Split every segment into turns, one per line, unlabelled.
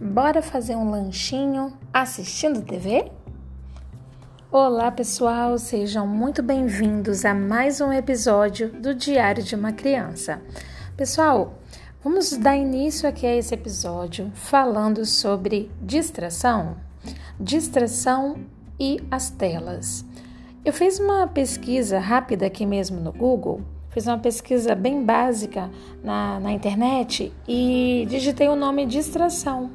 Bora fazer um lanchinho assistindo TV? Olá, pessoal, sejam muito bem-vindos a mais um episódio do Diário de uma Criança. Pessoal, vamos dar início aqui a esse episódio falando sobre distração, distração e as telas. Eu fiz uma pesquisa rápida aqui mesmo no Google fiz uma pesquisa bem básica na, na internet e digitei o nome distração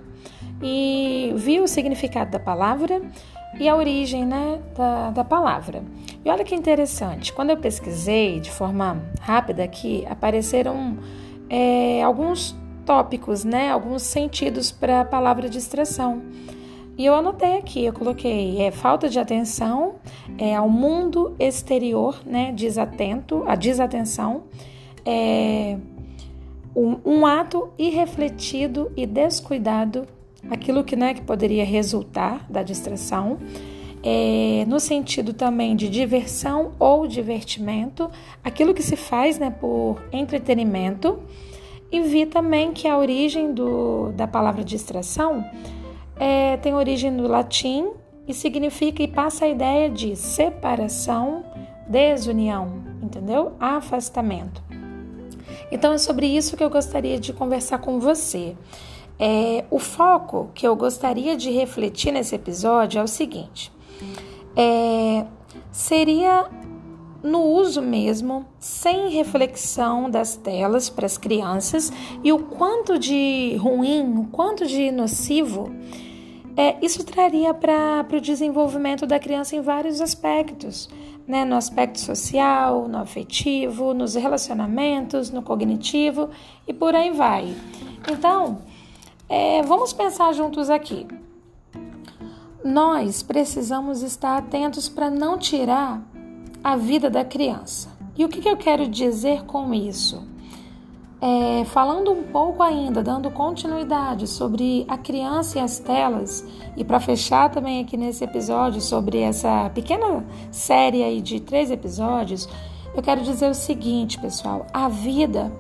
e vi o significado da palavra e a origem né, da, da palavra. E olha que interessante, quando eu pesquisei de forma rápida aqui, apareceram é, alguns tópicos, né, alguns sentidos para a palavra distração. E eu anotei aqui, eu coloquei é, falta de atenção é, ao mundo exterior, né, desatento, a desatenção, é, um, um ato irrefletido e descuidado, aquilo que, né, que poderia resultar da distração, é, no sentido também de diversão ou divertimento, aquilo que se faz né, por entretenimento, e vi também que a origem do, da palavra distração é, tem origem no latim e significa e passa a ideia de separação, desunião, entendeu? Afastamento. Então é sobre isso que eu gostaria de conversar com você. É, o foco que eu gostaria de refletir nesse episódio é o seguinte: é, seria no uso mesmo, sem reflexão das telas para as crianças e o quanto de ruim, o quanto de nocivo é, isso traria para o desenvolvimento da criança em vários aspectos, né? no aspecto social, no afetivo, nos relacionamentos, no cognitivo e por aí vai. Então, é, vamos pensar juntos aqui. Nós precisamos estar atentos para não tirar a vida da criança. E o que, que eu quero dizer com isso? É, falando um pouco ainda, dando continuidade sobre a criança e as telas, e para fechar também aqui nesse episódio sobre essa pequena série aí de três episódios, eu quero dizer o seguinte, pessoal: a vida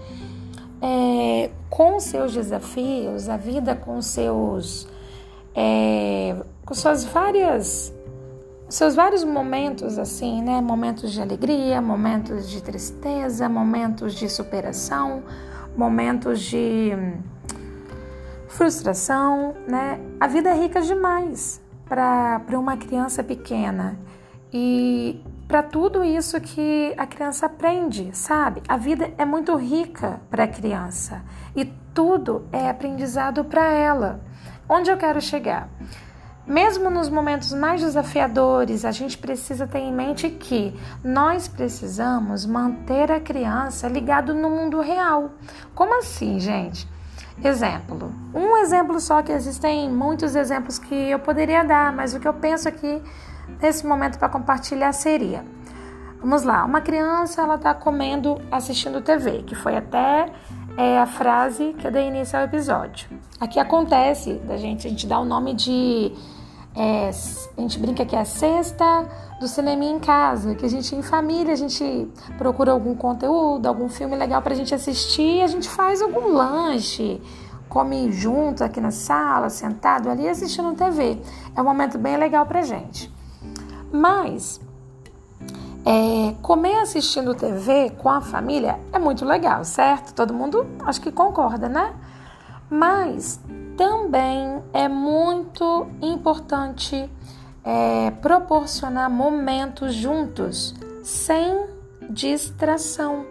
é, com seus desafios, a vida com seus é, com suas várias seus vários momentos assim, né? Momentos de alegria, momentos de tristeza, momentos de superação, momentos de frustração, né? A vida é rica demais para uma criança pequena e para tudo isso que a criança aprende, sabe? A vida é muito rica para a criança e tudo é aprendizado para ela. Onde eu quero chegar? Mesmo nos momentos mais desafiadores, a gente precisa ter em mente que nós precisamos manter a criança ligado no mundo real. Como assim, gente? Exemplo. Um exemplo só que existem muitos exemplos que eu poderia dar, mas o que eu penso aqui nesse momento para compartilhar seria: Vamos lá, uma criança ela está comendo, assistindo TV, que foi até é, a frase que eu dei início ao episódio. Aqui acontece da gente, a gente dá o nome de é, a gente brinca que é a sexta do cinema em casa, que a gente em família, a gente procura algum conteúdo, algum filme legal para a gente assistir, a gente faz algum lanche, come junto aqui na sala, sentado ali assistindo TV. É um momento bem legal para gente. Mas é, comer assistindo TV com a família é muito legal, certo? Todo mundo acho que concorda, né? Mas também é muito importante é, proporcionar momentos juntos, sem distração,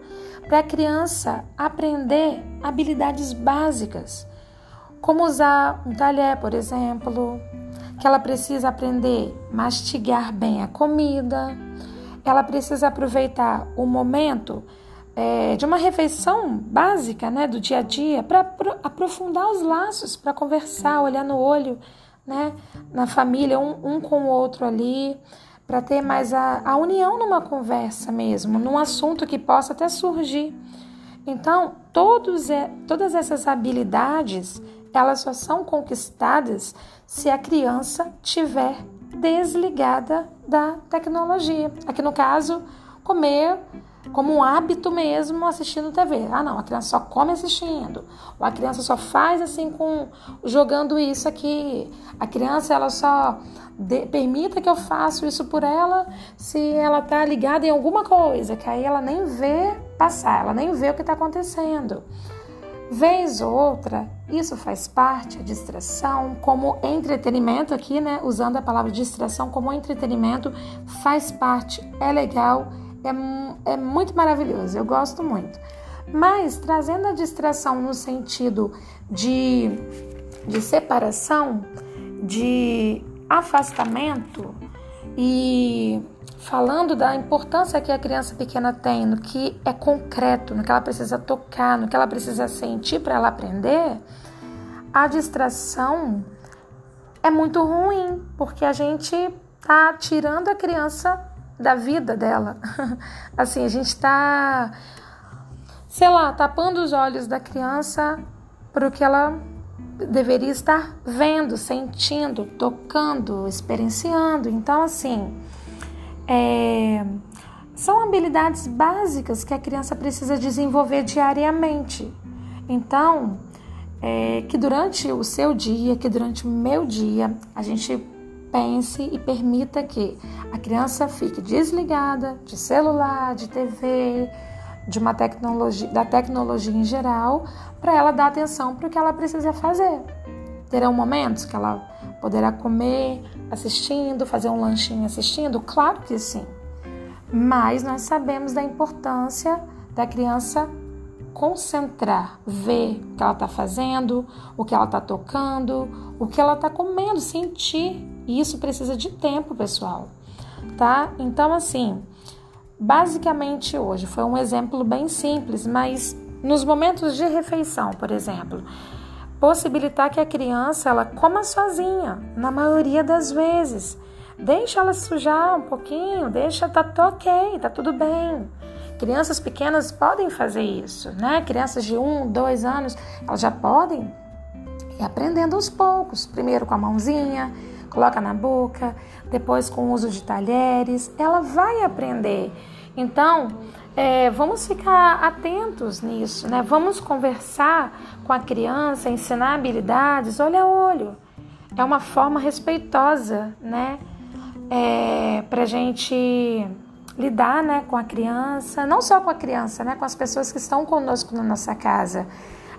para a criança aprender habilidades básicas, como usar um talher, por exemplo, que ela precisa aprender mastigar bem a comida, ela precisa aproveitar o momento é, de uma refeição básica né, do dia a dia para aprofundar os laços, para conversar, olhar no olho né, na família, um, um com o outro ali, para ter mais a, a união numa conversa mesmo, num assunto que possa até surgir. Então, todos, todas essas habilidades, elas só são conquistadas se a criança tiver desligada da tecnologia. Aqui no caso, comer como um hábito mesmo assistindo TV. Ah, não, a criança só come assistindo. Ou a criança só faz assim com jogando isso aqui. A criança ela só de, permita que eu faça isso por ela se ela tá ligada em alguma coisa, que aí ela nem vê passar, ela nem vê o que está acontecendo. Vez ou outra, isso faz parte, a distração, como entretenimento aqui, né? Usando a palavra distração como entretenimento, faz parte, é legal, é, é muito maravilhoso, eu gosto muito. Mas trazendo a distração no sentido de, de separação, de afastamento e falando da importância que a criança pequena tem no que é concreto, no que ela precisa tocar, no que ela precisa sentir para ela aprender, a distração é muito ruim, porque a gente tá tirando a criança da vida dela. assim, a gente está, sei lá, tapando os olhos da criança para o que ela deveria estar vendo, sentindo, tocando, experienciando. Então, assim, é, são habilidades básicas que a criança precisa desenvolver diariamente. Então, é, que durante o seu dia, que durante o meu dia, a gente pense e permita que a criança fique desligada de celular, de TV, de uma tecnologia, da tecnologia em geral, para ela dar atenção para o que ela precisa fazer. Terão momentos que ela poderá comer assistindo, fazer um lanchinho assistindo? Claro que sim. Mas nós sabemos da importância da criança concentrar, ver o que ela está fazendo, o que ela está tocando, o que ela está comendo, sentir. E isso precisa de tempo, pessoal. Tá? Então, assim, basicamente hoje foi um exemplo bem simples, mas nos momentos de refeição, por exemplo, possibilitar que a criança ela coma sozinha, na maioria das vezes. Deixa ela sujar um pouquinho, deixa tá, ok, tá tudo bem. Crianças pequenas podem fazer isso, né? Crianças de um, dois anos, elas já podem ir aprendendo aos poucos. Primeiro com a mãozinha, coloca na boca, depois com o uso de talheres. Ela vai aprender. Então, é, vamos ficar atentos nisso, né? Vamos conversar com a criança, ensinar habilidades olho a olho. É uma forma respeitosa, né? É, para gente lidar né, com a criança, não só com a criança, né, com as pessoas que estão conosco na nossa casa.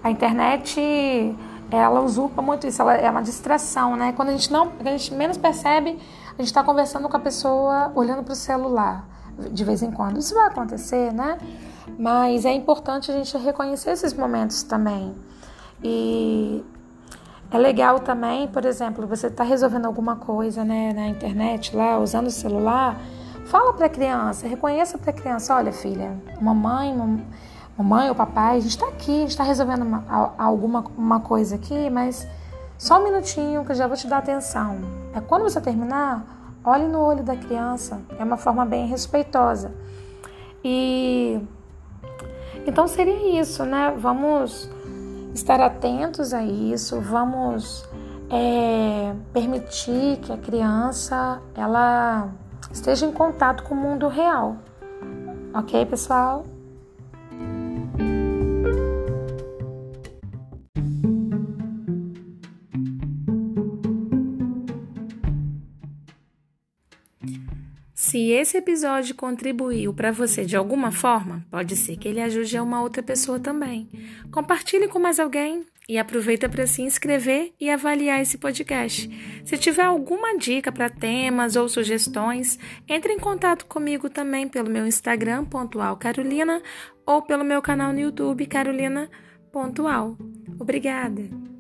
A internet, ela usurpa muito isso, ela é uma distração, né? Quando a gente não, a gente menos percebe, a gente está conversando com a pessoa olhando para o celular de vez em quando. Isso vai acontecer, né? Mas é importante a gente reconhecer esses momentos também. E é legal também, por exemplo, você está resolvendo alguma coisa né, na internet lá, usando o celular Fala para a criança, reconheça para a criança, olha filha, mamãe, mamãe ou papai, a gente está aqui, a gente está resolvendo uma, alguma uma coisa aqui, mas só um minutinho que eu já vou te dar atenção. É quando você terminar, olhe no olho da criança, é uma forma bem respeitosa. E então seria isso, né? Vamos estar atentos a isso, vamos é, permitir que a criança ela esteja em contato com o mundo real. Ok, pessoal? Se esse episódio contribuiu para você de alguma forma, pode ser que ele ajude a uma outra pessoa também. Compartilhe com mais alguém e aproveita para se inscrever e avaliar esse podcast. Se tiver alguma dica para temas ou sugestões, entre em contato comigo também pelo meu Instagram, pontual Carolina, ou pelo meu canal no YouTube, Carolina Pontual. Obrigada!